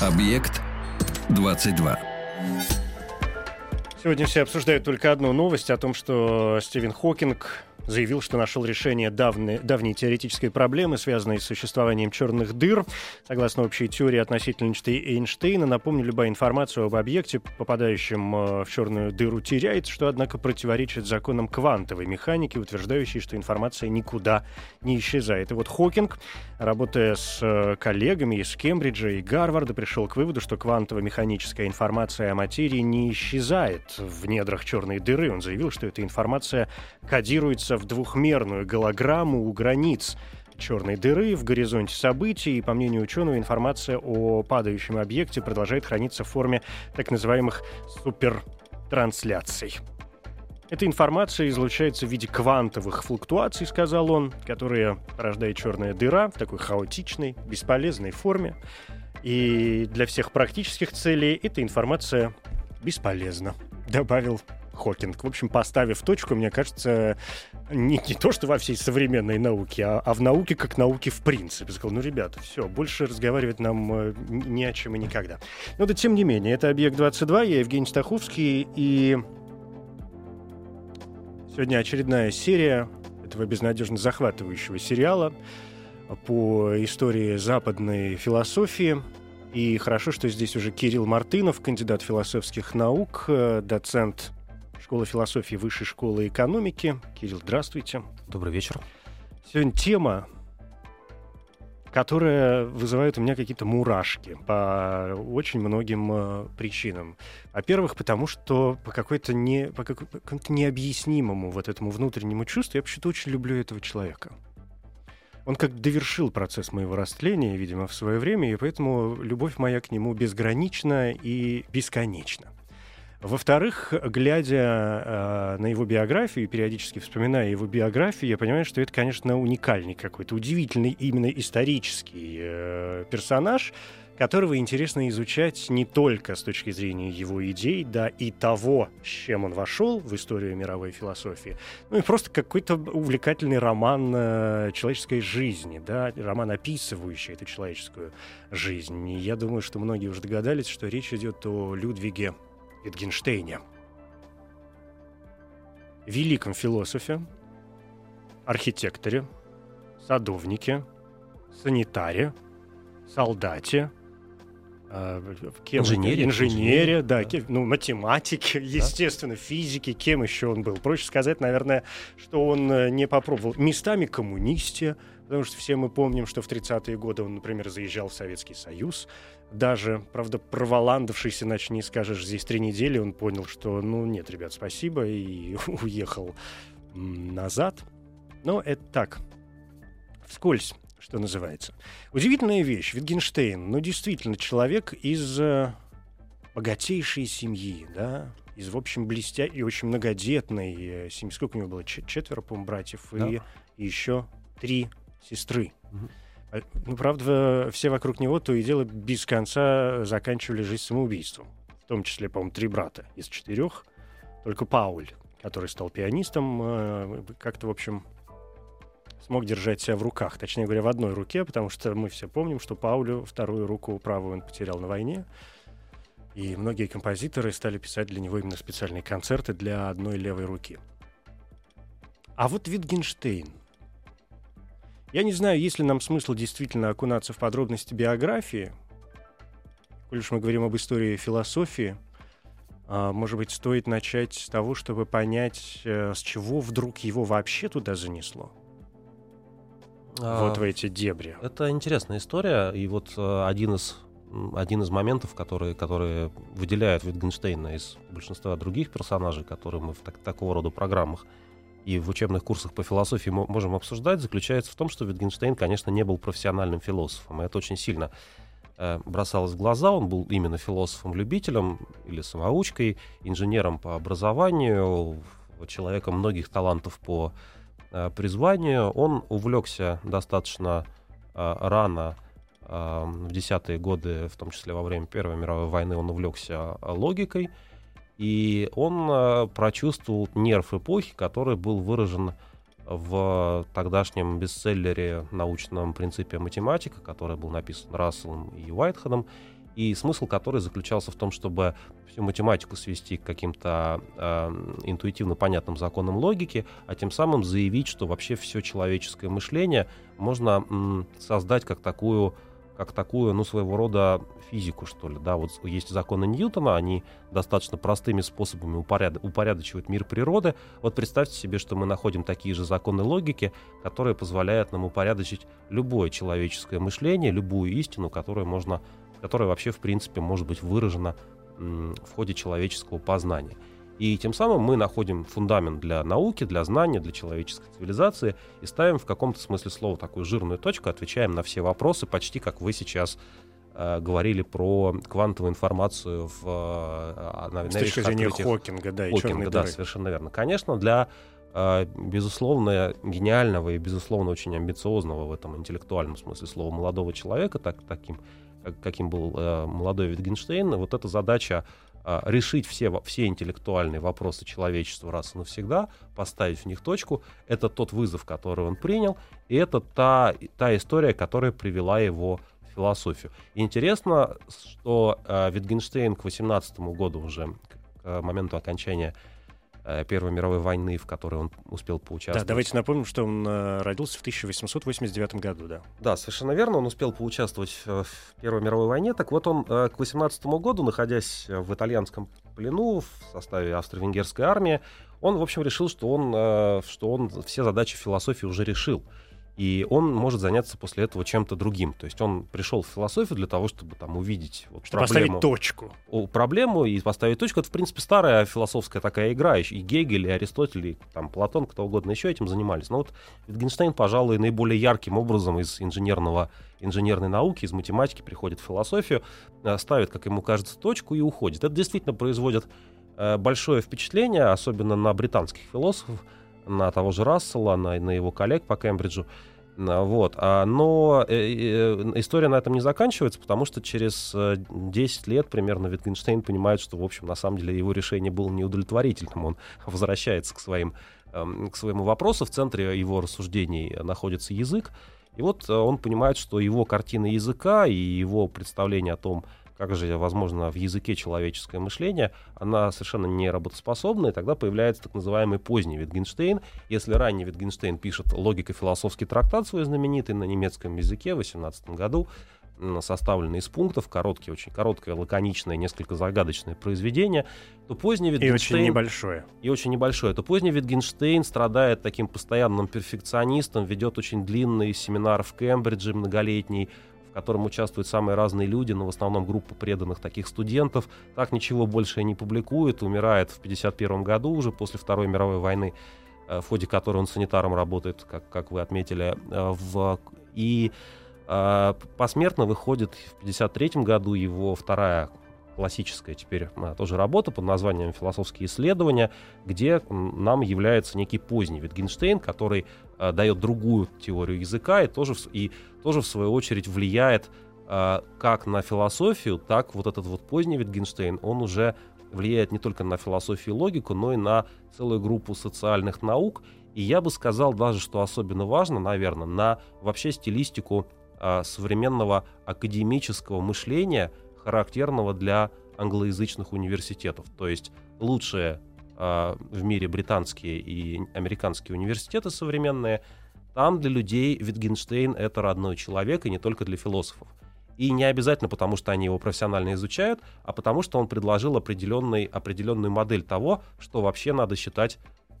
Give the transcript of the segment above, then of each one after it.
Объект 22. Сегодня все обсуждают только одну новость о том, что Стивен Хокинг заявил, что нашел решение давней, давней теоретической проблемы, связанной с существованием черных дыр. Согласно общей теории относительности Эйнштейна, напомню, любая информация об объекте, попадающем э, в черную дыру, теряется, что, однако, противоречит законам квантовой механики, утверждающей, что информация никуда не исчезает. И вот Хокинг, работая с э, коллегами из Кембриджа и Гарварда, пришел к выводу, что квантово-механическая информация о материи не исчезает в недрах черной дыры. Он заявил, что эта информация кодируется в двухмерную голограмму у границ черной дыры в горизонте событий, и, по мнению ученого, информация о падающем объекте продолжает храниться в форме так называемых супертрансляций. Эта информация излучается в виде квантовых флуктуаций, сказал он, которые порождает черная дыра в такой хаотичной, бесполезной форме. И для всех практических целей эта информация бесполезна, добавил Хокинг. В общем, поставив точку, мне кажется, не, не то, что во всей современной науке, а, а в науке как науке в принципе. Сказал, ну, ребята, все, больше разговаривать нам э, ни о чем и никогда. Но да, тем не менее, это «Объект-22», я Евгений Стаховский, и сегодня очередная серия этого безнадежно захватывающего сериала по истории западной философии. И хорошо, что здесь уже Кирилл Мартынов, кандидат философских наук, э, доцент Школа философии Высшей школы экономики. Кирилл, здравствуйте. Добрый вечер. Сегодня тема, которая вызывает у меня какие-то мурашки по очень многим э, причинам. Во-первых, потому что по какой-то не, по какому-то необъяснимому вот этому внутреннему чувству я почему-то очень люблю этого человека. Он как довершил процесс моего растления, видимо, в свое время, и поэтому любовь моя к нему безгранична и бесконечна. Во-вторых, глядя э, на его биографию, периодически вспоминая его биографию, я понимаю, что это, конечно, уникальный какой-то, удивительный именно исторический э, персонаж, которого интересно изучать не только с точки зрения его идей, да, и того, с чем он вошел в историю мировой философии, ну и просто какой-то увлекательный роман э, человеческой жизни, да, роман, описывающий эту человеческую жизнь. И я думаю, что многие уже догадались, что речь идет о Людвиге Wittgensteiне. Великом философе, архитекторе, садовнике, санитаре, солдате, э, кем инженере, инженере, да, Кем, ну, математике, естественно, да? физике, кем еще он был. Проще сказать, наверное, что он э, не попробовал. Местами коммунисте, потому что все мы помним, что в 30-е годы он, например, заезжал в Советский Союз, даже, правда, проволандавшийся, иначе не скажешь, здесь три недели, он понял, что, ну, нет, ребят, спасибо, и уехал назад. Но это так, вскользь, что называется. Удивительная вещь. Витгенштейн, ну, действительно, человек из э, богатейшей семьи, да, из, в общем, блестя и очень многодетной э, семьи. Сколько у него было? Четверо, по-моему, братьев да. и, и еще три сестры. Угу. А, ну, правда, все вокруг него то и дело без конца заканчивали жизнь самоубийством. В том числе, по-моему, три брата из четырех. Только Пауль, который стал пианистом, э, как-то, в общем, смог держать себя в руках. Точнее говоря, в одной руке, потому что мы все помним, что Паулю вторую руку правую он потерял на войне. И многие композиторы стали писать для него именно специальные концерты для одной левой руки. А вот Витгенштейн — я не знаю, есть ли нам смысл действительно окунаться в подробности биографии. Коль уж мы говорим об истории философии, а, может быть, стоит начать с того, чтобы понять, э, с чего вдруг его вообще туда занесло? А, вот в эти дебри. Это интересная история, и вот э, один из один из моментов, которые, которые выделяют Витгенштейна из большинства других персонажей, которые мы в так, такого рода программах и в учебных курсах по философии можем обсуждать, заключается в том, что Витгенштейн, конечно, не был профессиональным философом. И это очень сильно э, бросалось в глаза. Он был именно философом-любителем или самоучкой, инженером по образованию, человеком многих талантов по э, призванию. Он увлекся достаточно э, рано, э, в десятые годы, в том числе во время Первой мировой войны, он увлекся логикой. И он э, прочувствовал нерв эпохи, который был выражен в тогдашнем бестселлере научном принципе математика, который был написан Расселом и Уайтхедом, и смысл который заключался в том, чтобы всю математику свести к каким-то э, интуитивно понятным законам логики, а тем самым заявить, что вообще все человеческое мышление можно м, создать как такую как такую, ну, своего рода физику, что ли, да, вот есть законы Ньютона, они достаточно простыми способами упоряд... упорядочивают мир природы. Вот представьте себе, что мы находим такие же законы логики, которые позволяют нам упорядочить любое человеческое мышление, любую истину, которую можно, которая вообще, в принципе, может быть выражена в ходе человеческого познания. И тем самым мы находим фундамент для науки, для знания, для человеческой цивилизации и ставим в каком-то смысле слова такую жирную точку, отвечаем на все вопросы, почти как вы сейчас э, говорили про квантовую информацию в э, на, С точки зрения Хокинга, да, и Хокинга, да, совершенно верно. Конечно, для э, безусловно гениального и безусловно очень амбициозного в этом интеллектуальном смысле слова молодого человека, так, таким, каким был э, молодой Витгенштейн, вот эта задача а, решить все, все интеллектуальные вопросы человечества раз и навсегда, поставить в них точку. Это тот вызов, который он принял, и это та, та история, которая привела его в философию. Интересно, что э, Витгенштейн к 18 году уже, к э, моменту окончания Э, Первой мировой войны, в которой он успел поучаствовать. Да, давайте напомним, что он э, родился в 1889 году, да. Да, совершенно верно, он успел поучаствовать в Первой мировой войне. Так вот, он э, к 18 году, находясь в итальянском плену в составе австро-венгерской армии, он, в общем, решил, что он, что он все задачи философии уже решил и он может заняться после этого чем-то другим. То есть он пришел в философию для того, чтобы там увидеть вот, чтобы проблему, поставить точку. Проблему и поставить точку. Это, в принципе, старая философская такая игра. И Гегель, и Аристотель, и там, Платон, кто угодно еще этим занимались. Но вот Wittgenstein, пожалуй, наиболее ярким образом из инженерного, инженерной науки, из математики приходит в философию, э, ставит, как ему кажется, точку и уходит. Это действительно производит э, большое впечатление, особенно на британских философов, на того же Рассела, на, на его коллег по Кембриджу. Вот. А, но э, э, история на этом не заканчивается, потому что через 10 э, лет примерно Витгенштейн понимает, что, в общем, на самом деле его решение было неудовлетворительным. Он возвращается к, своим, эм, к своему вопросу. В центре его рассуждений находится язык. И вот он понимает, что его картина языка и его представление о том, как же возможно в языке человеческое мышление, она совершенно не работоспособна, и тогда появляется так называемый поздний Витгенштейн. Если ранний Витгенштейн пишет логико-философский трактат свой знаменитый на немецком языке в 18 году, составленный из пунктов, короткий, очень короткое, лаконичное, несколько загадочное произведение, то поздний Витгенштейн... И очень небольшое. И очень небольшое. То поздний Витгенштейн страдает таким постоянным перфекционистом, ведет очень длинный семинар в Кембридже многолетний, котором участвуют самые разные люди, но в основном группа преданных таких студентов. Так ничего больше не публикует, умирает в 1951 году уже после Второй мировой войны, э, в ходе которой он санитаром работает, как, как вы отметили. Э, в, и э, посмертно выходит в 1953 году его вторая классическая теперь а, тоже работа под названием «Философские исследования», где нам является некий поздний Витгенштейн, который а, дает другую теорию языка и тоже, и тоже в свою очередь влияет а, как на философию, так вот этот вот поздний Витгенштейн, он уже влияет не только на философию и логику, но и на целую группу социальных наук. И я бы сказал даже, что особенно важно, наверное, на вообще стилистику а, современного академического мышления – характерного для англоязычных университетов. То есть лучшие э, в мире британские и американские университеты современные, там для людей Витгенштейн — это родной человек, и не только для философов. И не обязательно потому, что они его профессионально изучают, а потому что он предложил определенный, определенную модель того, что вообще надо считать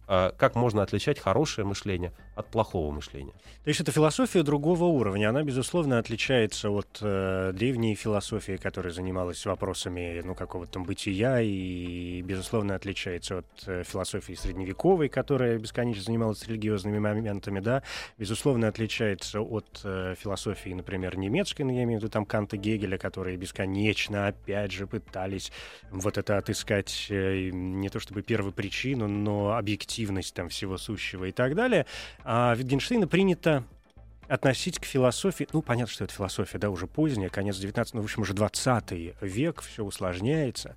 как можно отличать хорошее мышление от плохого мышления. То есть это философия другого уровня. Она, безусловно, отличается от э, древней философии, которая занималась вопросами ну, какого-то там бытия, и, безусловно, отличается от э, философии средневековой, которая бесконечно занималась религиозными моментами, да. Безусловно, отличается от э, философии, например, немецкой, ну, я имею в виду там Канта Гегеля, которые бесконечно, опять же, пытались вот это отыскать э, не то чтобы первопричину, но объективность там всего сущего и так далее. А Wittgensteina принято относить к философии, ну, понятно, что это философия, да, уже поздняя, конец 19 ну, в общем, уже 20 век, все усложняется.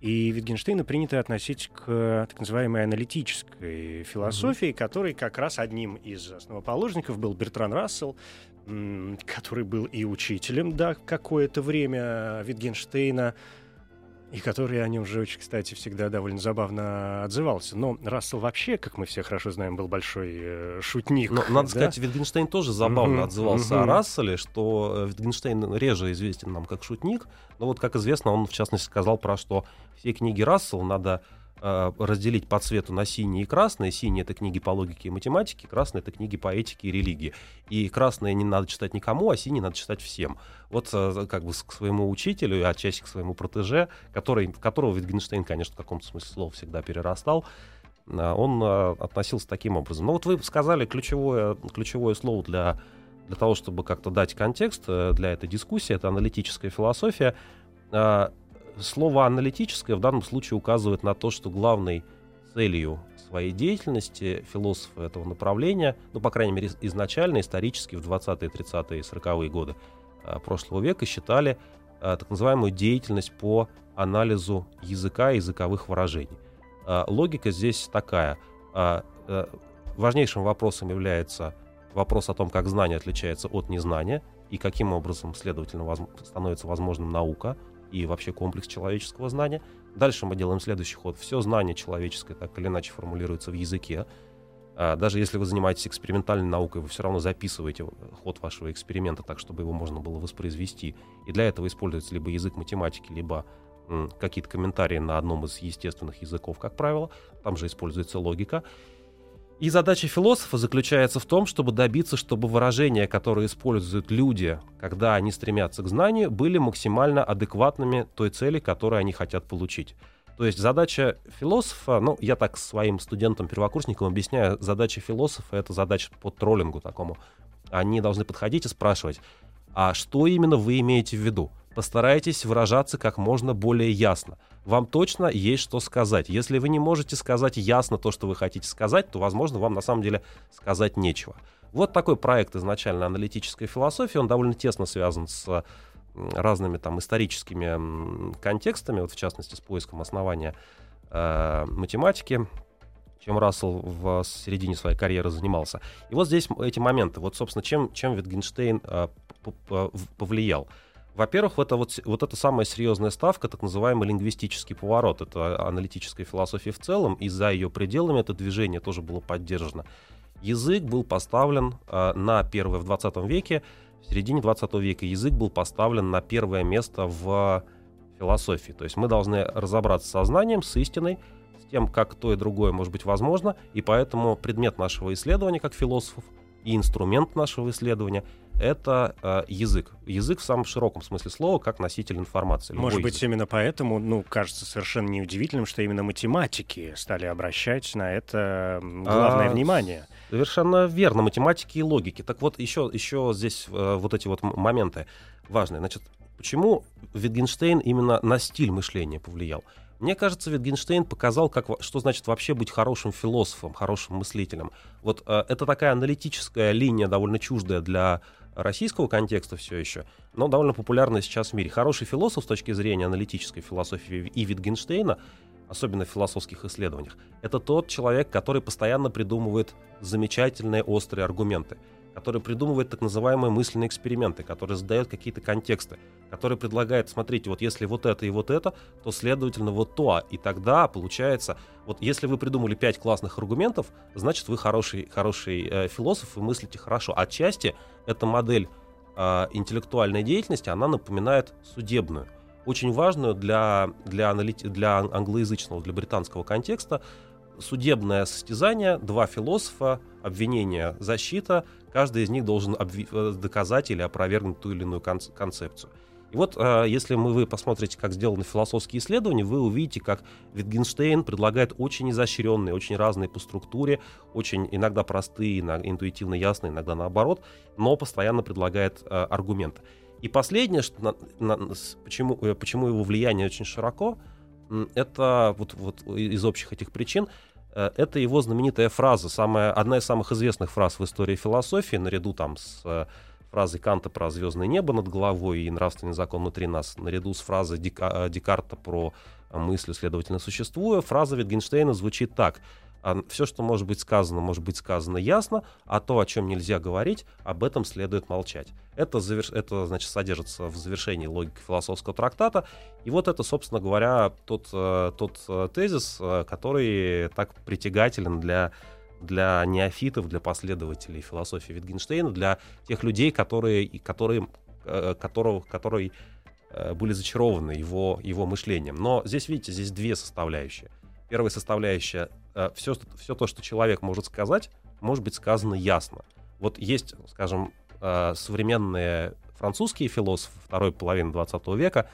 И Wittgensteina принято относить к так называемой аналитической философии, mm-hmm. которой как раз одним из основоположников был Бертран Рассел, который был и учителем, да, какое-то время Wittgensteina, и который о нем же очень, кстати, всегда довольно забавно отзывался. Но Рассел вообще, как мы все хорошо знаем, был большой э, шутник. Но, надо да? сказать, Витгенштейн тоже забавно mm-hmm. отзывался mm-hmm. о Расселе, что э, Витгенштейн реже известен нам как шутник, но вот, как известно, он, в частности, сказал про что все книги Рассела надо разделить по цвету на синие и красные. Синие — это книги по логике и математике, красные — это книги по этике и религии. И красные не надо читать никому, а синие надо читать всем. Вот э, как бы к своему учителю, и отчасти к своему протеже, который, которого Витгенштейн, конечно, в каком-то смысле слова всегда перерастал, э, он относился таким образом. Но вот вы сказали ключевое, ключевое слово для, для того, чтобы как-то дать контекст для этой дискуссии, это аналитическая философия слово аналитическое в данном случае указывает на то, что главной целью своей деятельности философы этого направления, ну, по крайней мере, изначально, исторически, в 20-е, 30-е, 40-е годы а, прошлого века считали а, так называемую деятельность по анализу языка и языковых выражений. А, логика здесь такая. Важнейшим вопросом является вопрос о том, как знание отличается от незнания и каким образом, следовательно, становится возможным наука – и вообще комплекс человеческого знания. Дальше мы делаем следующий ход. Все знание человеческое так или иначе формулируется в языке. А, даже если вы занимаетесь экспериментальной наукой, вы все равно записываете ход вашего эксперимента так, чтобы его можно было воспроизвести. И для этого используется либо язык математики, либо какие-то комментарии на одном из естественных языков, как правило. Там же используется логика. И задача философа заключается в том, чтобы добиться, чтобы выражения, которые используют люди, когда они стремятся к знанию, были максимально адекватными той цели, которую они хотят получить. То есть задача философа, ну, я так своим студентам-первокурсникам объясняю, задача философа — это задача по троллингу такому. Они должны подходить и спрашивать, а что именно вы имеете в виду? Постарайтесь выражаться как можно более ясно вам точно есть что сказать. Если вы не можете сказать ясно то, что вы хотите сказать, то, возможно, вам на самом деле сказать нечего. Вот такой проект изначально аналитической философии, он довольно тесно связан с разными там историческими контекстами, вот в частности с поиском основания э, математики, чем Рассел в середине своей карьеры занимался. И вот здесь эти моменты. Вот, собственно, чем, чем Витгенштейн э, повлиял. Во-первых, это вот, вот эта самая серьезная ставка, так называемый лингвистический поворот. Это аналитическая философия в целом, и за ее пределами это движение тоже было поддержано. Язык был поставлен э, на первое в 20 веке, в середине 20 века язык был поставлен на первое место в философии. То есть мы должны разобраться с сознанием, с истиной, с тем, как то и другое может быть возможно, и поэтому предмет нашего исследования как философов и инструмент нашего исследования это э, язык. Язык в самом широком смысле слова, как носитель информации. Может быть, язык. именно поэтому, ну, кажется совершенно неудивительным, что именно математики стали обращать на это главное а, внимание. Совершенно верно, математики и логики. Так вот, еще, еще здесь э, вот эти вот моменты важные. Значит, почему Wittgenstein именно на стиль мышления повлиял? Мне кажется, Wittgenstein показал, как, что значит вообще быть хорошим философом, хорошим мыслителем. Вот э, это такая аналитическая линия, довольно чуждая для российского контекста все еще, но довольно популярная сейчас в мире. Хороший философ с точки зрения аналитической философии и Витгенштейна, особенно в философских исследованиях, это тот человек, который постоянно придумывает замечательные острые аргументы который придумывает так называемые мысленные эксперименты, который задает какие-то контексты, который предлагает, смотрите, вот если вот это и вот это, то, следовательно, вот то, и тогда получается, вот если вы придумали пять классных аргументов, значит, вы хороший, хороший э, философ и мыслите хорошо. Отчасти эта модель э, интеллектуальной деятельности, она напоминает судебную. Очень важную для, для, аналити- для англоязычного, для британского контекста. Судебное состязание, два философа, обвинение, защита, каждый из них должен обви- доказать или опровергнуть ту или иную кон- концепцию. И вот, э, если мы, вы посмотрите, как сделаны философские исследования, вы увидите, как Wittgenstein предлагает очень изощренные, очень разные по структуре, очень иногда простые, интуитивно ясные, иногда наоборот, но постоянно предлагает э, аргументы. И последнее, что на, на, почему, э, почему его влияние очень широко, это вот, вот из общих этих причин, это его знаменитая фраза, самая, одна из самых известных фраз в истории философии, наряду там с фразой Канта про звездное небо над головой и нравственный закон внутри нас, наряду с фразой Дика, э, Декарта про мысль, следовательно, существуя, фраза Витгенштейна звучит так. «А Все, что может быть сказано, может быть сказано ясно, а то, о чем нельзя говорить, об этом следует молчать. Это, заверш... это значит, содержится в завершении логики философского трактата. И вот это, собственно говоря, тот, э, тот э, тезис, который так притягателен для для неофитов, для последователей философии Витгенштейна, для тех людей, которые, которые, э, которого, которые э, были зачарованы его, его мышлением. Но здесь, видите, здесь две составляющие. Первая составляющая все, э, все то, что человек может сказать, может быть сказано ясно. Вот есть, скажем, современные французские философы второй половины 20 века,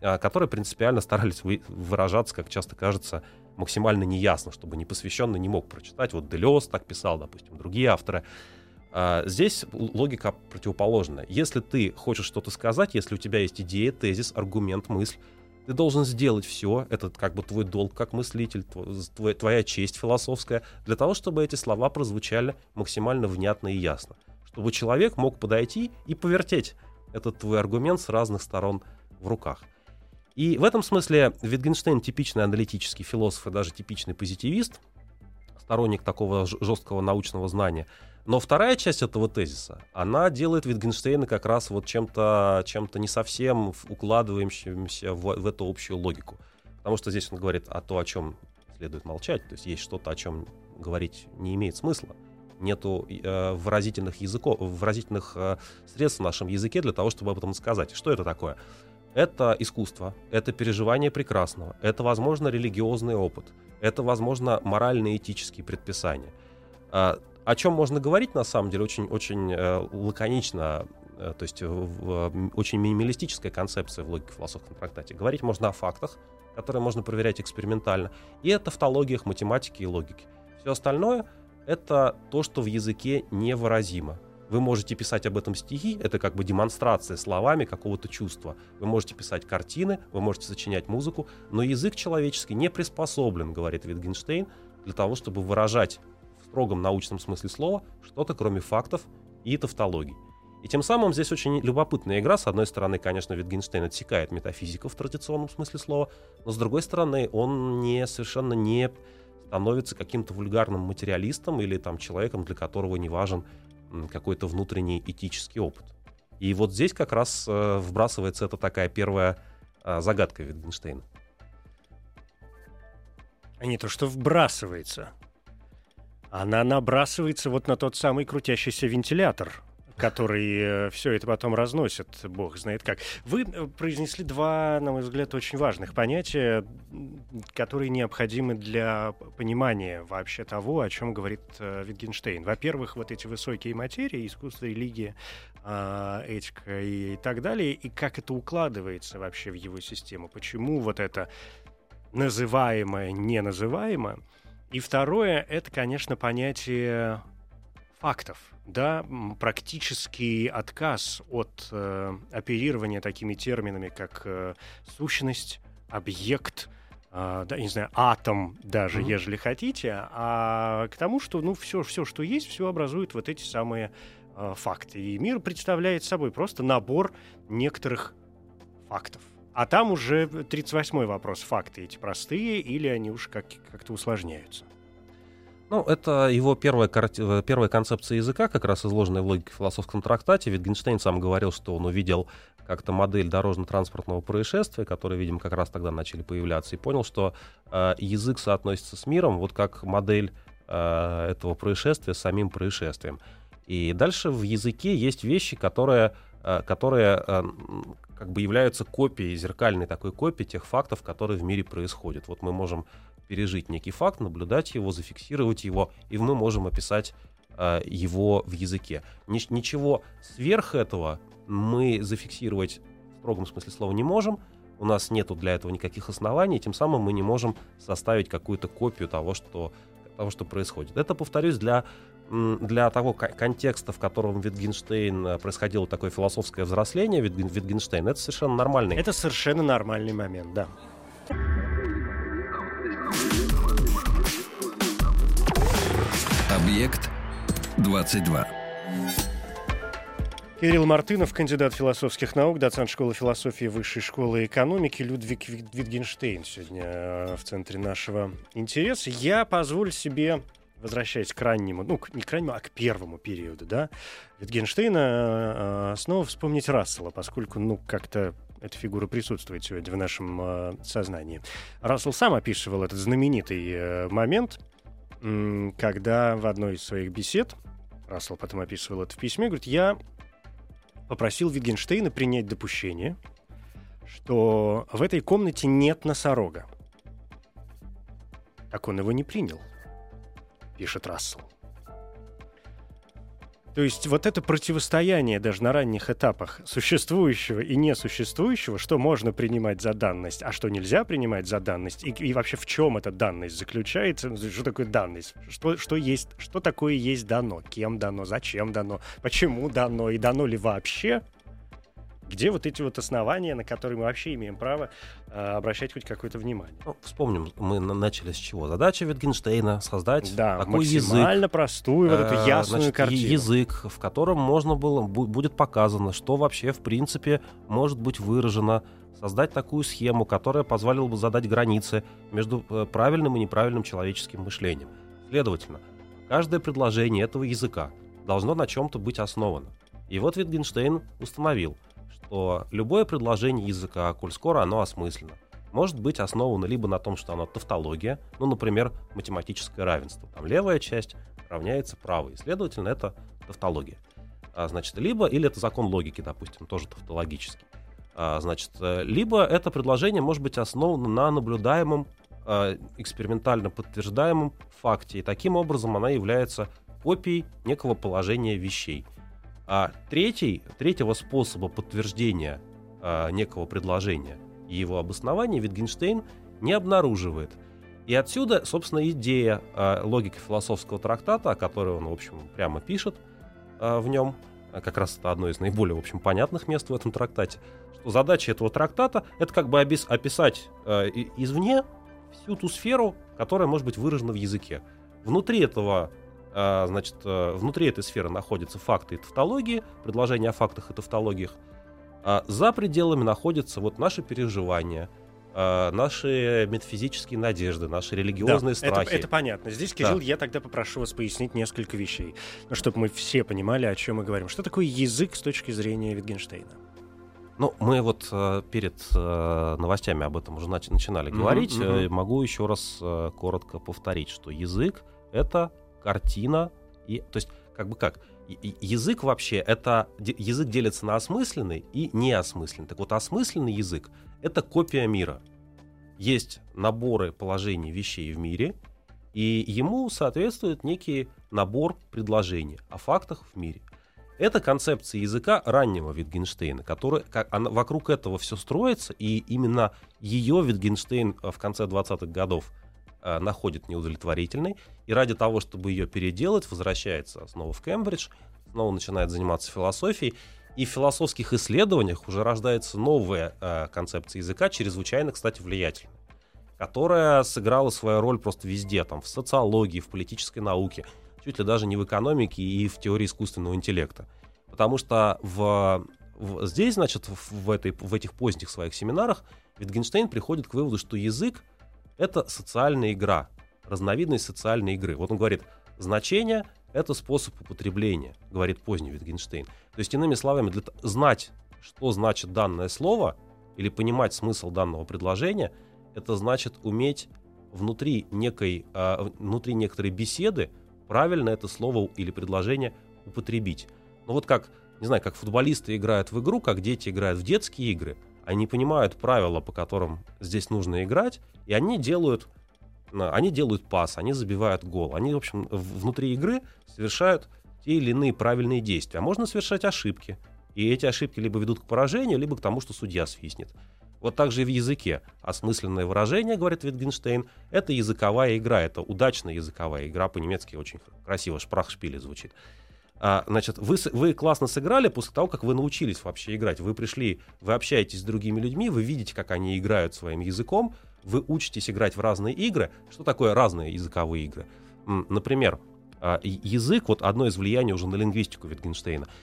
которые принципиально старались выражаться, как часто кажется, максимально неясно, чтобы непосвященный не мог прочитать. Вот Делес так писал, допустим, другие авторы. А, здесь логика противоположная. Если ты хочешь что-то сказать, если у тебя есть идея, тезис, аргумент, мысль, ты должен сделать все, это как бы твой долг как мыслитель, твой, твоя честь философская, для того, чтобы эти слова прозвучали максимально внятно и ясно. Чтобы человек мог подойти и повертеть этот твой аргумент с разных сторон в руках. И в этом смысле Wittgenstein типичный аналитический философ и даже типичный позитивист, сторонник такого жесткого научного знания. Но вторая часть этого тезиса, она делает Wittgensteina как раз вот чем-то чем не совсем укладывающимся в, в эту общую логику. Потому что здесь он говорит о том, о чем следует молчать. То есть есть что-то, о чем говорить не имеет смысла. Нету э, выразительных языков, выразительных э, средств в нашем языке для того, чтобы об этом сказать. Что это такое? Это искусство, это переживание прекрасного, это, возможно, религиозный опыт, это, возможно, моральные этические предписания. А, о чем можно говорить, на самом деле, очень, очень э, лаконично, э, то есть очень минималистическая концепция в логике философском трактате. Говорить можно о фактах, которые можно проверять экспериментально, и о тавтологиях математики и логики. Все остальное — это то, что в языке невыразимо. Вы можете писать об этом стихи, это как бы демонстрация словами какого-то чувства. Вы можете писать картины, вы можете сочинять музыку, но язык человеческий не приспособлен, говорит Витгенштейн, для того, чтобы выражать в строгом научном смысле слова что-то кроме фактов и тавтологий. И тем самым здесь очень любопытная игра. С одной стороны, конечно, Витгенштейн отсекает метафизику в традиционном смысле слова, но с другой стороны, он не, совершенно не становится каким-то вульгарным материалистом или там человеком, для которого не важен какой-то внутренний этический опыт. И вот здесь как раз э, вбрасывается эта такая первая э, загадка Wittgensteina. А не то, что вбрасывается. Она набрасывается вот на тот самый крутящийся вентилятор, который э, все это потом разносит, бог знает как. Вы э, произнесли два, на мой взгляд, очень важных понятия, которые необходимы для понимания вообще того, о чем говорит э, Витгенштейн. Во-первых, вот эти высокие материи, искусство, религия, э, этика и так далее, и как это укладывается вообще в его систему, почему вот это называемое не называемое. И второе, это, конечно, понятие фактов, да, практический отказ от э, оперирования такими терминами, как э, сущность, объект, э, да, не знаю, атом даже, mm-hmm. ежели хотите, а к тому, что, ну, все, все, что есть, все образует вот эти самые э, факты. И мир представляет собой просто набор некоторых фактов. А там уже 38-й вопрос, факты эти простые или они уж как- как-то усложняются. Ну, это его первая, карти... первая концепция языка, как раз изложенная в логике философском трактате. Витгенштейн сам говорил, что он увидел как-то модель дорожно-транспортного происшествия, которые, видимо, как раз тогда начали появляться, и понял, что э, язык соотносится с миром вот как модель э, этого происшествия с самим происшествием. И дальше в языке есть вещи, которые, э, которые э, как бы являются копией, зеркальной такой копией тех фактов, которые в мире происходят. Вот мы можем пережить некий факт, наблюдать его, зафиксировать его, и мы можем описать э, его в языке. Ни- ничего сверх этого мы зафиксировать в строгом смысле слова не можем, у нас нету для этого никаких оснований, тем самым мы не можем составить какую-то копию того, что, того, что происходит. Это, повторюсь, для, для того контекста, в котором Витгенштейн э, происходило такое философское взросление, Витгенштейн, это совершенно нормальный. Это совершенно нормальный момент, да. Объект 22. Кирилл Мартынов, кандидат философских наук, доцент школы философии Высшей школы экономики, Людвиг Витгенштейн сегодня э, в центре нашего интереса. Я позволю себе, возвращаясь к раннему, ну, не к раннему, а к первому периоду, да, Витгенштейна, э, снова вспомнить Рассела, поскольку, ну, как-то эта фигура присутствует сегодня в нашем э, сознании. Рассел сам описывал этот знаменитый момент, когда в одной из своих бесед, Рассел потом описывал это в письме, говорит, я попросил Витгенштейна принять допущение, что в этой комнате нет носорога. Так он его не принял, пишет Рассел. То есть вот это противостояние даже на ранних этапах существующего и несуществующего, что можно принимать за данность, а что нельзя принимать за данность, и, и вообще в чем эта данность заключается, что такое данность, что, что, есть, что такое есть дано, кем дано, зачем дано, почему дано и дано ли вообще – где вот эти вот основания, на которые мы вообще имеем право э, обращать хоть какое-то внимание? Ну, вспомним, мы начали с чего? Задача Витгенштейна создать да, такой максимально язык, простую, вот эту ясную значит, картину. Язык, в котором можно было, будет показано, что вообще в принципе может быть выражено создать такую схему, которая позволила бы задать границы между э, правильным и неправильным человеческим мышлением. Следовательно, каждое предложение этого языка должно на чем-то быть основано. И вот Витгенштейн установил – что любое предложение языка, коль скоро оно осмысленно, может быть основано либо на том, что оно тавтология, ну, например, математическое равенство. Там левая часть равняется правой, следовательно, это тавтология. А, значит, либо, или это закон логики, допустим, тоже тавтологический. А, значит, э, либо это предложение может быть основано на наблюдаемом, а, экспериментально подтверждаемом факте, и таким образом она является копией некого положения вещей – а третий, третьего способа подтверждения а, некого предложения и его обоснования Витгенштейн не обнаруживает. И отсюда, собственно, идея а, логики философского трактата, о которой он, в общем, прямо пишет а, в нем, а как раз это одно из наиболее, в общем, понятных мест в этом трактате, что задача этого трактата — это как бы описать а, извне всю ту сферу, которая может быть выражена в языке. Внутри этого значит, э, внутри этой сферы находятся факты и тавтологии, предложения о фактах и тавтологиях. А за пределами находятся вот наши переживания, а, наши метафизические надежды, наши религиозные да, страхи. Это, это понятно. Здесь, Кирилл, да. я тогда попрошу вас пояснить несколько вещей, ну, чтобы мы все понимали, о чем мы говорим. Что такое язык с точки зрения Витгенштейна? Ну, мы вот э, перед э, новостями об этом уже начинали mm-hmm, говорить. Mm-hmm. Могу еще раз э, коротко повторить, что язык — это картина и то есть как бы как язык вообще это язык делится на осмысленный и неосмысленный. Так вот осмысленный язык это копия мира. Есть наборы положений вещей в мире, и ему соответствует некий набор предложений о фактах в мире. Это концепция языка раннего Витгенштейна, который, как, она, вокруг этого все строится, и именно ее Витгенштейн в конце 20-х годов э, находит неудовлетворительной, и ради того, чтобы ее переделать, возвращается снова в Кембридж, снова начинает заниматься философией, и в философских исследованиях уже рождается новая э, концепция языка, чрезвычайно, кстати, влиятельная, которая сыграла свою роль просто везде, там, в социологии, в политической науке, чуть ли даже не в экономике и в теории искусственного интеллекта. Потому что в, в, здесь, значит, в, этой, в этих поздних своих семинарах Витгенштейн приходит к выводу, что язык это социальная игра, разновидность социальной игры. Вот он говорит, значение — это способ употребления, говорит поздний Витгенштейн. То есть, иными словами, для знать, что значит данное слово, или понимать смысл данного предложения, это значит уметь внутри некой, э, внутри некоторой беседы правильно это слово или предложение употребить. Ну вот как, не знаю, как футболисты играют в игру, как дети играют в детские игры — они понимают правила, по которым здесь нужно играть, и они делают они делают пас, они забивают гол. Они, в общем, внутри игры совершают те или иные правильные действия. А можно совершать ошибки. И эти ошибки либо ведут к поражению, либо к тому, что судья свистнет. Вот так же и в языке. Осмысленное выражение, говорит Витгенштейн, это языковая игра, это удачная языковая игра, по-немецки очень красиво, шпрахшпиле звучит. А, значит, вы, вы классно сыграли после того, как вы научились вообще играть. Вы пришли, вы общаетесь с другими людьми, вы видите, как они играют своим языком, вы учитесь играть в разные игры. Что такое разные языковые игры? Например, а, язык, вот одно из влияний уже на лингвистику Витгенштейна —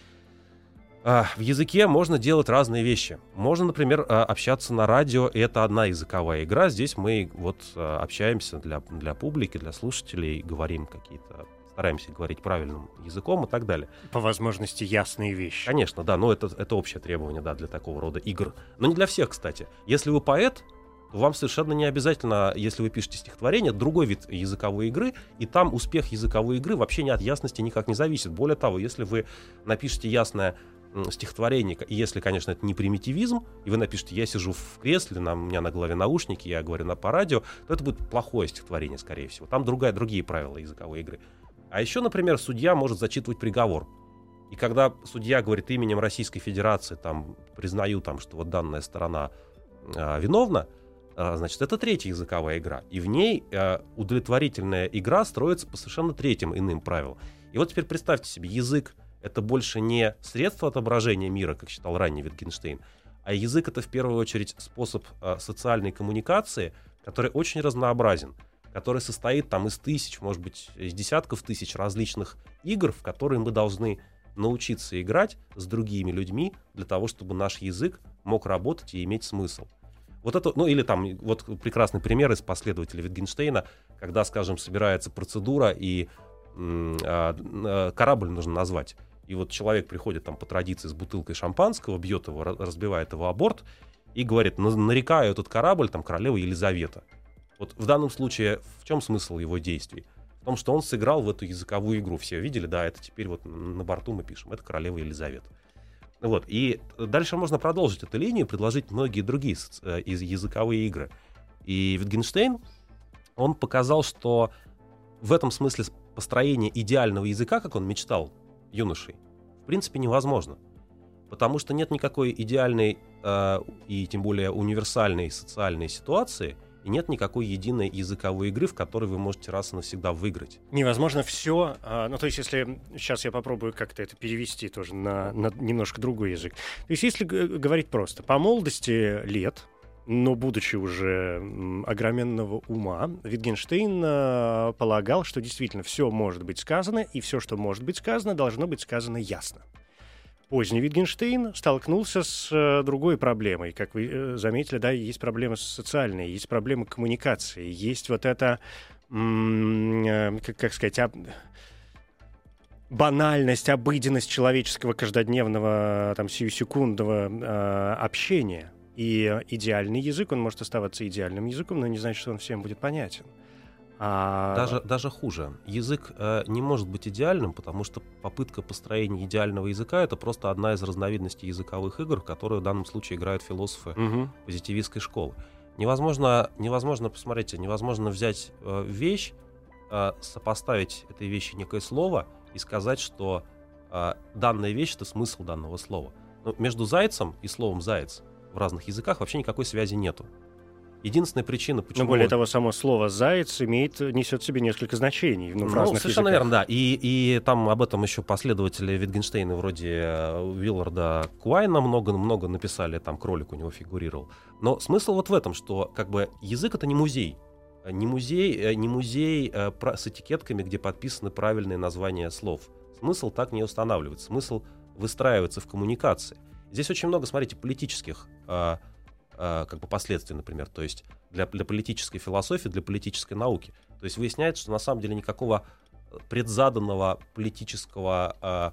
а, в языке можно делать разные вещи. Можно, например, а, общаться на радио, и это одна языковая игра. Здесь мы вот общаемся для, для публики, для слушателей, говорим какие-то стараемся говорить правильным языком и так далее. По возможности ясные вещи. Конечно, да, но это, это общее требование, да, для такого рода игр. Но не для всех, кстати. Если вы поэт, то вам совершенно не обязательно, если вы пишете стихотворение, другой вид языковой игры, и там успех языковой игры вообще ни от ясности никак не зависит. Более того, если вы напишете ясное стихотворение, и если, конечно, это не примитивизм, и вы напишете «я сижу в кресле, на, у меня на голове наушники, я говорю на по радио», то это будет плохое стихотворение, скорее всего. Там другая, другие правила языковой игры. А еще, например, судья может зачитывать приговор. И когда судья говорит именем Российской Федерации, там, признаю, там, что вот данная сторона э, виновна, э, значит, это третья языковая игра. И в ней э, удовлетворительная игра строится по совершенно третьим иным правилам. И вот теперь представьте себе, язык это больше не средство отображения мира, как считал ранний Wittgenstein, а язык это в первую очередь способ э, социальной коммуникации, который очень разнообразен, который состоит там из тысяч, может быть, из десятков тысяч различных игр, в которые мы должны научиться играть с другими людьми для того, чтобы наш язык мог работать и иметь смысл. Вот это, ну или там, вот прекрасный пример из последователя Wittgensteina, когда, скажем, собирается процедура и э, корабль нужно назвать. И вот человек приходит там по традиции с бутылкой шампанского, бьет его, разбивает его о борт и говорит, нарекаю этот корабль там королева Елизавета. Вот в данном случае в чем смысл его действий? В том, что он сыграл в эту языковую игру. Все видели, да, это теперь вот на борту мы пишем, это королева Елизавета. Вот. И дальше можно продолжить эту линию, предложить многие другие э, языковые игры. И Wittgenstein, он показал, что в этом смысле построение идеального языка, как он мечтал юношей, в принципе, невозможно. Потому что нет никакой идеальной э, и тем более универсальной социальной ситуации, и нет никакой единой языковой игры, в которой вы можете раз и навсегда выиграть. Невозможно все. А, ну, то есть, если сейчас я попробую как-то это перевести тоже на, на немножко другой язык. То есть, если говорить просто, по молодости лет, но будучи уже огроменного ума, Витгенштейн э, полагал, что действительно все может быть сказано, и все, что может быть сказано, должно быть сказано ясно. Поздний Витгенштейн столкнулся с э, другой проблемой. Как вы э, заметили, да, есть проблема социальная, есть проблема коммуникации, есть вот это, как, как сказать, об банальность, обыденность человеческого каждодневного, там, сиюсекундного э, общения. И идеальный язык, он может оставаться идеальным языком, но не значит, что он всем будет понятен. А... Даже, даже хуже. Язык э, не может быть идеальным, потому что попытка построения идеального языка это просто одна из разновидностей языковых игр, которые в данном случае играют философы угу. позитивистской школы. Невозможно, невозможно, посмотрите, невозможно взять э, вещь, э, сопоставить этой вещи некое слово и сказать, что э, данная вещь это смысл данного слова. Но между зайцем и словом заяц в разных языках вообще никакой связи нету. Единственная причина, почему... Но более того, само слово «заяц» имеет, несет в себе несколько значений ну, в ну, разных совершенно языках. верно, да. И, и там об этом еще последователи Витгенштейна вроде э, Вилларда Куайна много-много написали, там кролик у него фигурировал. Но смысл вот в этом, что как бы язык — это не музей. Не музей, э, не музей э, с этикетками, где подписаны правильные названия слов. Смысл так не устанавливается. Смысл выстраивается в коммуникации. Здесь очень много, смотрите, политических э, э, как бы последствий, например, то есть для, для политической философии, для политической науки. То есть выясняется, что на самом деле никакого предзаданного политического э,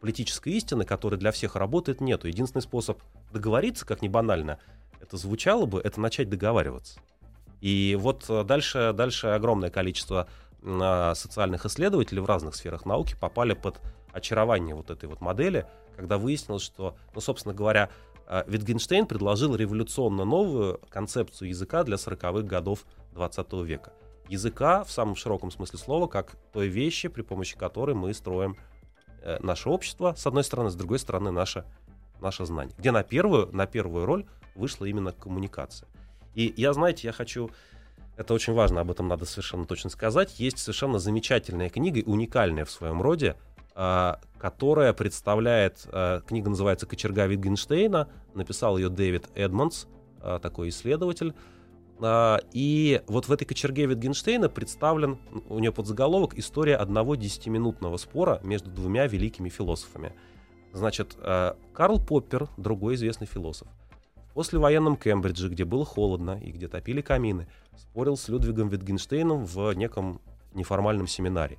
политической истины, которая для всех работает, нету. Единственный способ договориться, как ни банально, это звучало бы, это начать договариваться. И вот дальше, дальше огромное количество э, социальных исследователей в разных сферах науки попали под очарование вот этой вот модели, когда выяснилось, что, ну, собственно говоря, э, Витгенштейн предложил революционно новую концепцию языка для 40-х годов 20 века. языка в самом широком смысле слова, как той вещи, при помощи которой мы строим э, наше общество, с одной стороны, с другой стороны, наше, наше знание. Где на первую, на первую роль вышла именно коммуникация. И я, знаете, я хочу... Это очень важно, об этом надо совершенно точно сказать. Есть совершенно замечательная книга, уникальная в своем роде, которая представляет... Э, книга называется «Кочерга Витгенштейна». Написал ее Дэвид Эдмонс, э, такой исследователь. И вот в этой кочерге Витгенштейна представлен, у нее подзаголовок, история одного десятиминутного спора между двумя великими философами. Значит, Карл Поппер, другой известный философ, после военном Кембридже, где было холодно и где топили камины, спорил с Людвигом Витгенштейном в неком неформальном семинаре.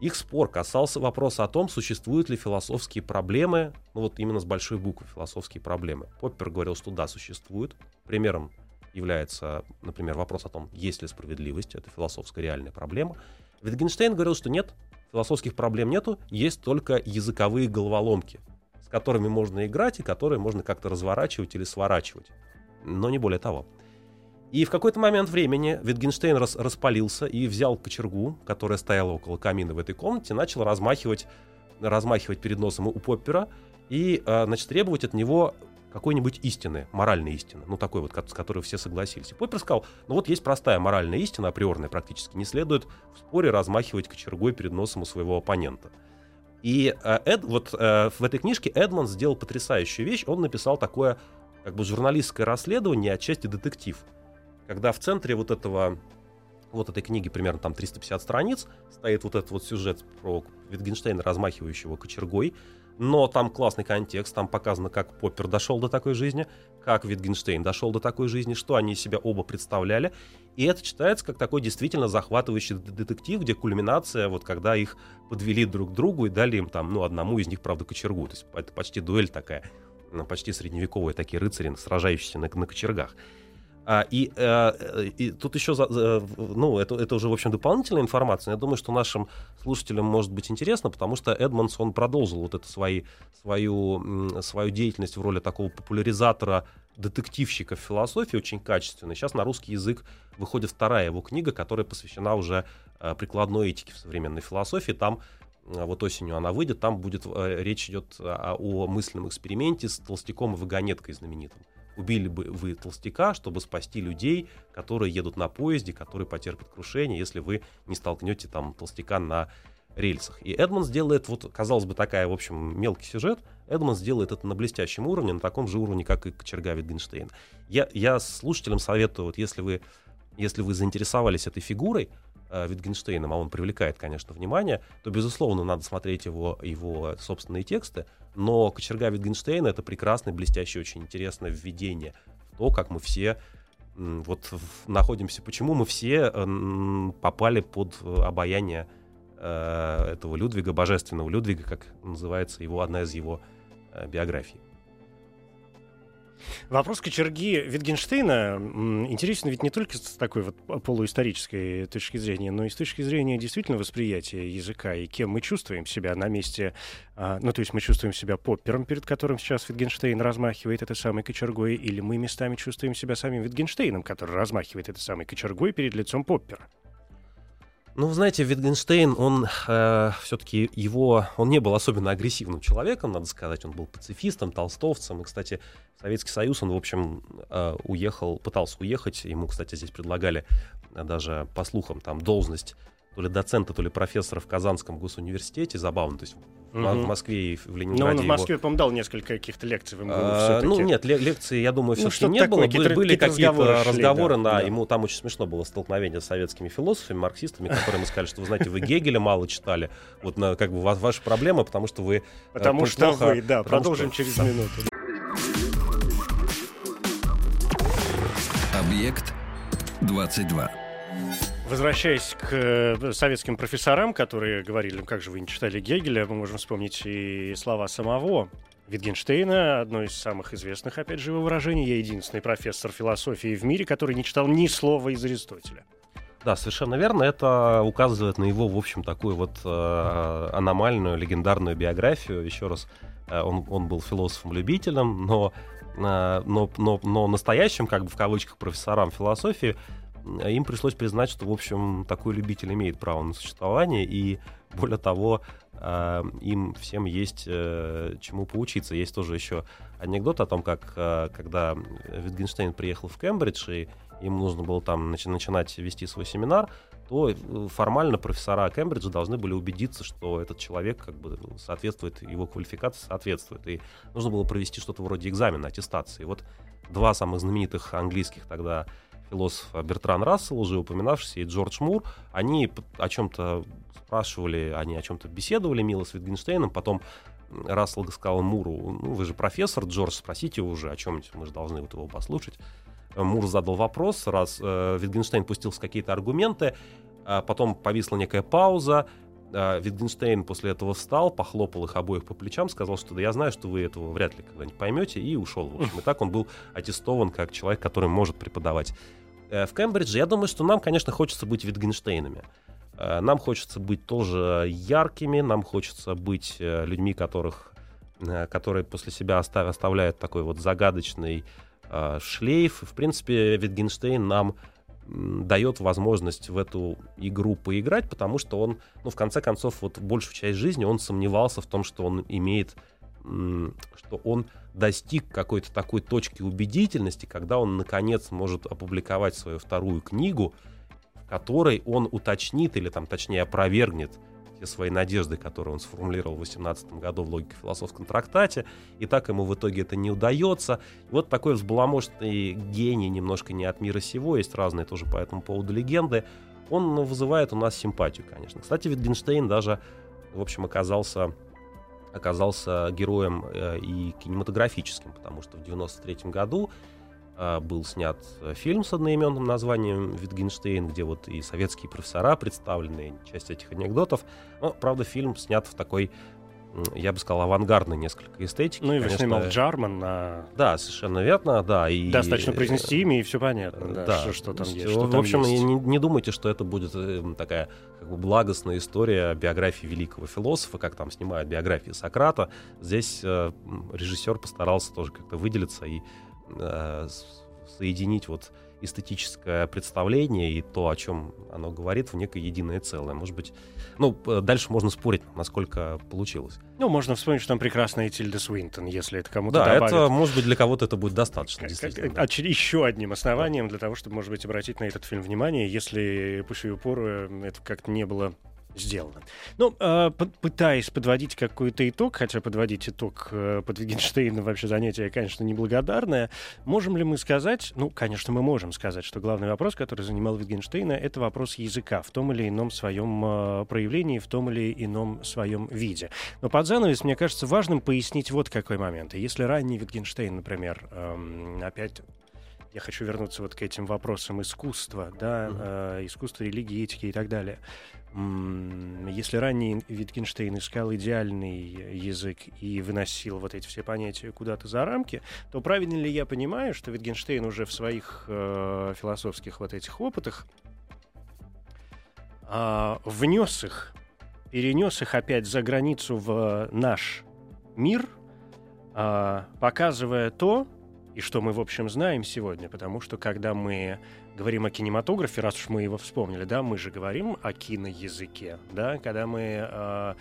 Их спор касался вопроса о том, существуют ли философские проблемы, ну вот именно с большой буквы философские проблемы. Поппер говорил, что да, существуют. Примером является, например, вопрос о том, есть ли справедливость, это философская реальная проблема. Витгенштейн говорил, что нет, философских проблем нету, есть только языковые головоломки, с которыми можно играть и которые можно как-то разворачивать или сворачивать. Но не более того. И в какой-то момент времени Витгенштейн рас, распалился и взял кочергу, которая стояла около камина в этой комнате, начал размахивать, размахивать перед носом у Поппера и, а, значит, требовать от него какой-нибудь истины, моральной истины, ну такой вот, с которой все согласились. И Поппер сказал, ну вот есть простая моральная истина, априорная практически, не следует в споре размахивать кочергой перед носом у своего оппонента. И э, Эд, вот э, в этой книжке Эдмон сделал потрясающую вещь, он написал такое как бы журналистское расследование, отчасти детектив, когда в центре вот этого вот этой книги, примерно там 350 страниц, стоит вот этот вот сюжет про Витгенштейна, размахивающего кочергой, но там классный контекст, там показано, как Поппер дошел до такой жизни, как Витгенштейн дошел до такой жизни, что они себя оба представляли. И это читается как такой действительно захватывающий детектив, где кульминация, вот когда их подвели друг к другу и дали им там, ну, одному из них, правда, кочергу. То есть это почти дуэль такая, почти средневековые такие рыцари, сражающиеся на, на кочергах. А, и, а, и тут еще, ну, это, это уже, в общем, дополнительная информация. Я думаю, что нашим слушателям может быть интересно, потому что Эдмонс, он продолжил вот эту свои, свою, свою деятельность в роли такого популяризатора детективщика в философии очень качественно. Сейчас на русский язык выходит вторая его книга, которая посвящена уже а, прикладной этике в современной философии. Там вот осенью она выйдет, там будет речь идет о, о мысленном эксперименте с толстяком и вагонеткой знаменитым убили бы вы толстяка, чтобы спасти людей, которые едут на поезде, которые потерпят крушение, если вы не столкнете там толстяка на рельсах. И Эдмонс делает, вот, казалось бы, такая, в общем, мелкий сюжет, Эдмонс делает это на блестящем уровне, на таком же уровне, как и Кочерга Витгенштейн. Я, я слушателям советую, вот если вы, если вы заинтересовались этой фигурой, Витгенштейном, а он привлекает, конечно, внимание, то, безусловно, надо смотреть его, его собственные тексты, но «Кочерга Витгенштейна» — это прекрасное, блестящее, очень интересное введение в то, как мы все вот находимся, почему мы все попали под обаяние э, этого Людвига, божественного Людвига, как называется его одна из его э, биографий. Вопрос кочерги Витгенштейна интересен ведь не только с такой вот полуисторической точки зрения, но и с точки зрения действительно восприятия языка и кем мы чувствуем себя на месте, а, ну то есть мы чувствуем себя поппером, перед которым сейчас Витгенштейн размахивает этой самой кочергой, или мы местами чувствуем себя самим Витгенштейном, который размахивает этой самой кочергой перед лицом поппера. Ну, знаете, Витгенштейн, он э, все-таки его, он не был особенно агрессивным человеком, надо сказать, он был пацифистом, толстовцем, и, кстати, Советский Союз, он, в общем, э, уехал, пытался уехать, ему, кстати, здесь предлагали э, даже, по слухам, там, должность то ли доцента, то ли профессора в Казанском госуниверситете, забавно, то есть угу. в Москве и в Ленинграде. Но он в Москве, его... по-моему, дал несколько каких-то лекций в МГУ а, Ну нет, лекции, я думаю, все-таки ну, не такое, было. Какие были какие-то разговоры, разговоры шли, да, да, ему там очень смешно было столкновение с советскими философами, марксистами, которые мы сказали, что вы знаете, вы Гегеля мало читали, вот на, как бы ваша проблема, потому что вы... Э, потому что вы, да, продолжим через минуту. Объект 22. Возвращаясь к э, советским профессорам, которые говорили, ну как же вы не читали Гегеля, мы можем вспомнить и слова самого Витгенштейна, одно из самых известных, опять же, его выражений. Я единственный профессор философии в мире, который не читал ни слова из Аристотеля. Да, совершенно верно. Это указывает на его, в общем, такую вот э, аномальную, легендарную биографию. Еще раз, э, он, он был философом-любителем, но, э, но, но, но настоящим, как бы в кавычках, профессорам философии им пришлось признать, что, в общем, такой любитель имеет право на существование, и более того, э, им всем есть э, чему поучиться. Есть тоже еще анекдот о том, как э, когда Витгенштейн приехал в Кембридж, и им нужно было там начи- начинать вести свой семинар, то формально профессора Кембриджа должны были убедиться, что этот человек как бы соответствует, его квалификация соответствует. И нужно было провести что-то вроде экзамена, аттестации. Вот два самых знаменитых английских тогда философа Бертран Рассел, уже упоминавшийся, и Джордж Мур, они о чем-то спрашивали, они о чем-то беседовали мило с Витгенштейном, потом Рассел сказал Муру, ну, вы же профессор, Джордж, спросите уже о чем-нибудь, мы же должны вот его послушать. Мур задал вопрос, раз э, Витгенштейн пустился какие-то аргументы, а потом повисла некая пауза, э, Витгенштейн после этого встал, похлопал их обоих по плечам, сказал, что да я знаю, что вы этого вряд ли когда-нибудь поймете, и ушел. В общем, и так он был аттестован как человек, который может преподавать. Э, в Кембридже, я думаю, что нам, конечно, хочется быть Витгенштейнами. Э, нам хочется быть тоже яркими, нам хочется быть э, людьми, которых, которые после себя оставляют такой вот загадочный шлейф. В принципе, Витгенштейн нам дает возможность в эту игру поиграть, потому что он, ну, в конце концов, вот большую часть жизни он сомневался в том, что он имеет, что он достиг какой-то такой точки убедительности, когда он, наконец, может опубликовать свою вторую книгу, в которой он уточнит или, там, точнее, опровергнет те свои надежды, которые он сформулировал в 18 году в логико-философском трактате, и так ему в итоге это не удается. Вот такой взбаламошный гений, немножко не от мира сего, есть разные тоже по этому поводу легенды, он вызывает у нас симпатию, конечно. Кстати, Витгенштейн даже, в общем, оказался оказался героем э, и кинематографическим, потому что в 93 году был снят э, фильм с одноименным названием «Витгенштейн», где вот и советские профессора представлены, часть этих анекдотов. Но, правда, фильм снят в такой я бы сказал, авангардной несколько эстетики. Ну и конечно, снимал Джарман. А... Да, совершенно верно, да. И... Достаточно произнести имя, и все понятно, да, да. Что, что там есть. Что в общем, есть. Не, не думайте, что это будет такая как бы благостная история биографии великого философа, как там снимают биографии Сократа. Здесь э, режиссер постарался тоже как-то выделиться и э, соединить вот эстетическое представление и то, о чем оно говорит, в некое единое целое. Может быть, ну, дальше можно спорить, насколько получилось. Ну, можно вспомнить, что там прекрасная Тильда Свинтон, если это кому-то Да, добавит. это, может быть, для кого-то это будет достаточно, действительно. Как, еще одним основанием да. для того, чтобы, может быть, обратить на этот фильм внимание, если по сию пору это как-то не было сделано. Ну, э, пытаясь подводить какой-то итог, хотя подводить итог э, под Вигенштейна вообще занятие, конечно, неблагодарное, можем ли мы сказать, ну, конечно, мы можем сказать, что главный вопрос, который занимал Витгенштейна, это вопрос языка в том или ином своем э, проявлении, в том или ином своем виде. Но под занавес, мне кажется, важным пояснить вот какой момент. Если ранний Витгенштейн, например, э, опять я хочу вернуться вот к этим вопросам искусства, да, э, искусства, религии, этики и так далее. Если ранний Витгенштейн искал идеальный язык и выносил вот эти все понятия куда-то за рамки, то правильно ли я понимаю, что Витгенштейн уже в своих э, философских вот этих опытах э, внес их, перенес их опять за границу в наш мир, э, показывая то, и что мы, в общем, знаем сегодня, потому что когда мы говорим о кинематографе, раз уж мы его вспомнили, да, мы же говорим о киноязыке, да, когда мы э,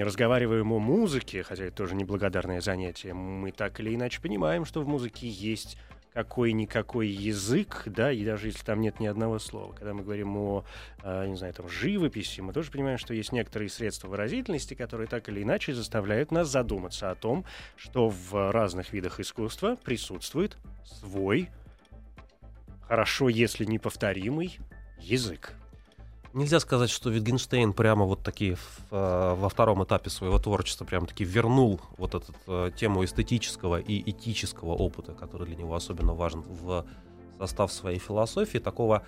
разговариваем о музыке, хотя это тоже неблагодарное занятие, мы так или иначе понимаем, что в музыке есть какой-никакой язык, да, и даже если там нет ни одного слова. Когда мы говорим о, э, не знаю, там, живописи, мы тоже понимаем, что есть некоторые средства выразительности, которые так или иначе заставляют нас задуматься о том, что в разных видах искусства присутствует свой, хорошо, если неповторимый, язык. Нельзя сказать, что Витгенштейн прямо вот такие э, во втором этапе своего творчества прямо таки вернул вот эту э, тему эстетического и этического опыта, который для него особенно важен в состав своей философии. Такого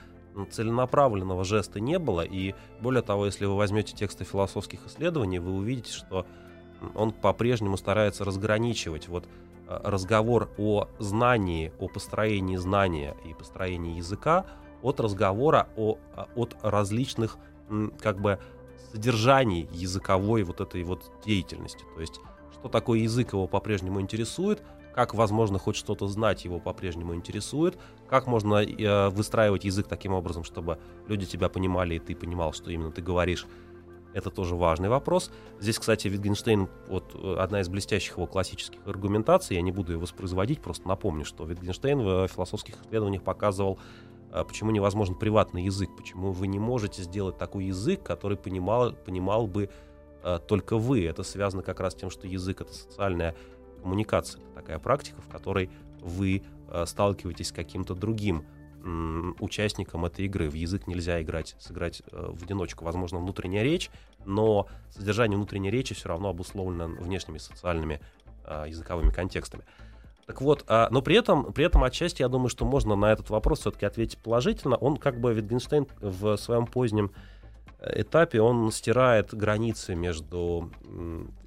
целенаправленного жеста не было. И более того, если вы возьмете тексты философских исследований, вы увидите, что он по-прежнему старается разграничивать вот разговор о знании, о построении знания и построении языка от разговора о, а, от различных как бы содержаний языковой вот этой вот деятельности. То есть, что такое язык его по-прежнему интересует, как возможно хоть что-то знать его по-прежнему интересует, как можно э, выстраивать язык таким образом, чтобы люди тебя понимали, и ты понимал, что именно ты говоришь. Это тоже важный вопрос. Здесь, кстати, Wittgenstein, вот э, одна из блестящих его классических аргументаций, я не буду ее воспроизводить, просто напомню, что Wittgenstein в философских исследованиях показывал, э, почему невозможен приватный язык, почему вы не можете сделать такой язык, который понимал, понимал бы э, только вы. Это связано как раз с тем, что язык — это социальная коммуникация. Это такая практика, в которой вы сталкиваетесь с каким-то другим участникам этой игры. В язык нельзя играть, сыграть э, в одиночку. Возможно, внутренняя речь, но содержание внутренней речи все равно обусловлено внешними социальными э, языковыми контекстами. Так вот, а, но при этом, при этом отчасти я думаю, что можно на этот вопрос все-таки ответить положительно. Он как бы Wittgenstein в своем позднем э, этапе он стирает границы между,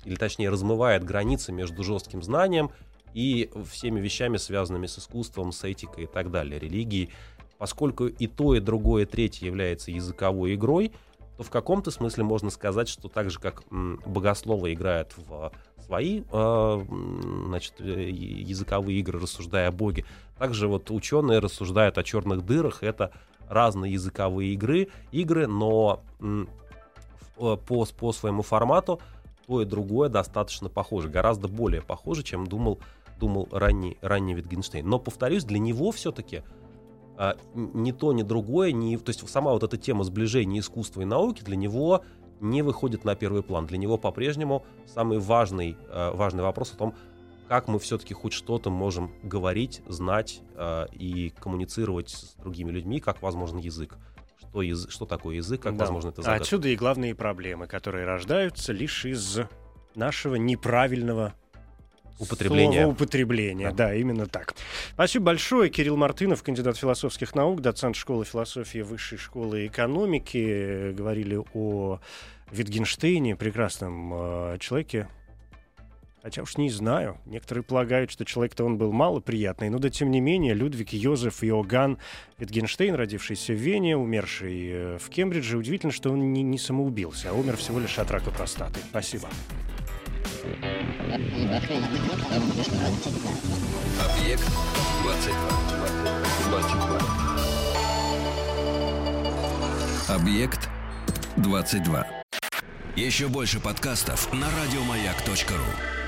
или точнее размывает границы между жестким знанием и всеми вещами, связанными с искусством, с этикой и так далее, религией. Поскольку и то, и другое, и третье является языковой игрой, то в каком-то смысле можно сказать, что так же, как богословы играют в свои э, значит, э, языковые игры, рассуждая о Боге, также вот ученые рассуждают о черных дырах. Это разные языковые игры, игры, но э, по, по своему формату то и другое достаточно похоже, гораздо более похоже, чем думал думал ранний, ранний Wittgenstein. Но, повторюсь, для него все-таки а, ни то, ни другое, ни, то есть сама вот эта тема сближения искусства и науки для него не выходит на первый план. Для него по-прежнему самый важный, а, важный вопрос о том, как мы все-таки хоть что-то можем говорить, знать а, и коммуницировать с другими людьми, как возможен язык. Что, язык, что такое язык, как да. возможно это загадка. Отсюда и главные проблемы, которые рождаются лишь из нашего неправильного Употребление. Слово употребление, да. да, именно так. Спасибо большое. Кирилл Мартынов, кандидат философских наук, доцент школы философии Высшей школы экономики. Говорили о Витгенштейне, прекрасном э, человеке. Хотя уж не знаю. Некоторые полагают, что человек-то он был малоприятный. Но да тем не менее, Людвиг Йозеф Иоганн Витгенштейн, родившийся в Вене, умерший э, в Кембридже, удивительно, что он не, не самоубился, а умер всего лишь от рака простаты. Спасибо. Объект 22. Объект 22. Еще больше подкастов на радиомаяк.ру.